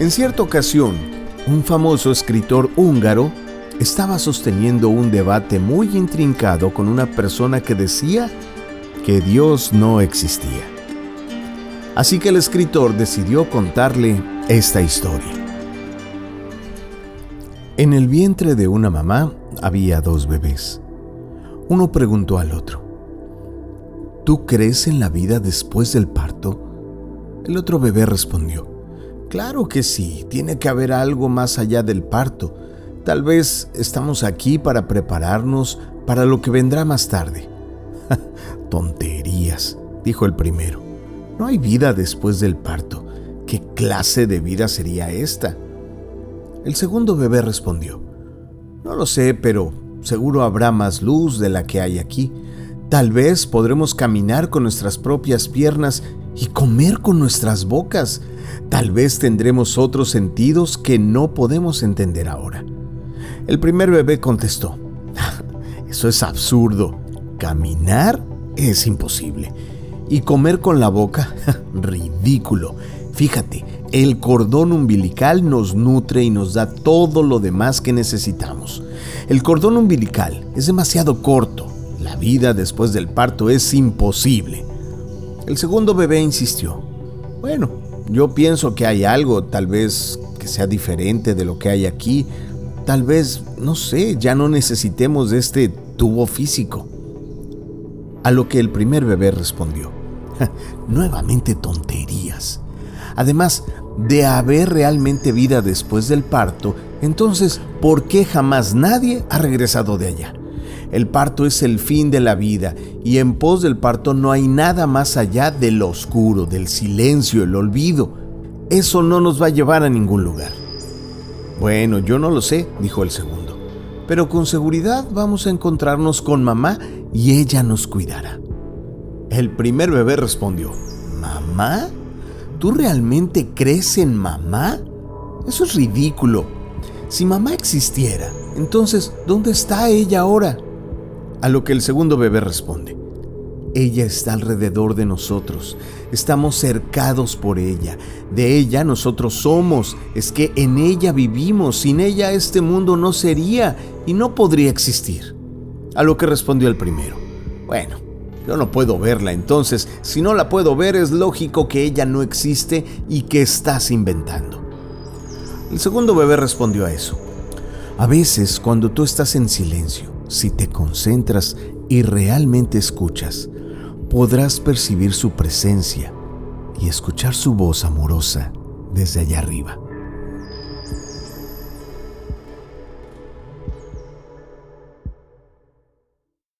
En cierta ocasión, un famoso escritor húngaro estaba sosteniendo un debate muy intrincado con una persona que decía que Dios no existía. Así que el escritor decidió contarle esta historia. En el vientre de una mamá había dos bebés. Uno preguntó al otro, ¿Tú crees en la vida después del parto? El otro bebé respondió, Claro que sí, tiene que haber algo más allá del parto. Tal vez estamos aquí para prepararnos para lo que vendrá más tarde. Tonterías, dijo el primero. No hay vida después del parto. ¿Qué clase de vida sería esta? El segundo bebé respondió, No lo sé, pero seguro habrá más luz de la que hay aquí. Tal vez podremos caminar con nuestras propias piernas y comer con nuestras bocas. Tal vez tendremos otros sentidos que no podemos entender ahora. El primer bebé contestó, eso es absurdo. Caminar es imposible. Y comer con la boca, ridículo. Fíjate, el cordón umbilical nos nutre y nos da todo lo demás que necesitamos. El cordón umbilical es demasiado corto. La vida después del parto es imposible. El segundo bebé insistió. Bueno, yo pienso que hay algo, tal vez que sea diferente de lo que hay aquí. Tal vez, no sé, ya no necesitemos este tubo físico. A lo que el primer bebé respondió. Nuevamente tonterías. Además, de haber realmente vida después del parto, entonces, ¿por qué jamás nadie ha regresado de allá? El parto es el fin de la vida y en pos del parto no hay nada más allá del oscuro, del silencio, el olvido. Eso no nos va a llevar a ningún lugar. Bueno, yo no lo sé, dijo el segundo, pero con seguridad vamos a encontrarnos con mamá y ella nos cuidará. El primer bebé respondió, ¿Mamá? ¿Tú realmente crees en mamá? Eso es ridículo. Si mamá existiera, entonces, ¿dónde está ella ahora? A lo que el segundo bebé responde, ella está alrededor de nosotros, estamos cercados por ella, de ella nosotros somos, es que en ella vivimos, sin ella este mundo no sería y no podría existir. A lo que respondió el primero, bueno, yo no puedo verla, entonces si no la puedo ver es lógico que ella no existe y que estás inventando. El segundo bebé respondió a eso. A veces cuando tú estás en silencio, si te concentras y realmente escuchas, podrás percibir su presencia y escuchar su voz amorosa desde allá arriba.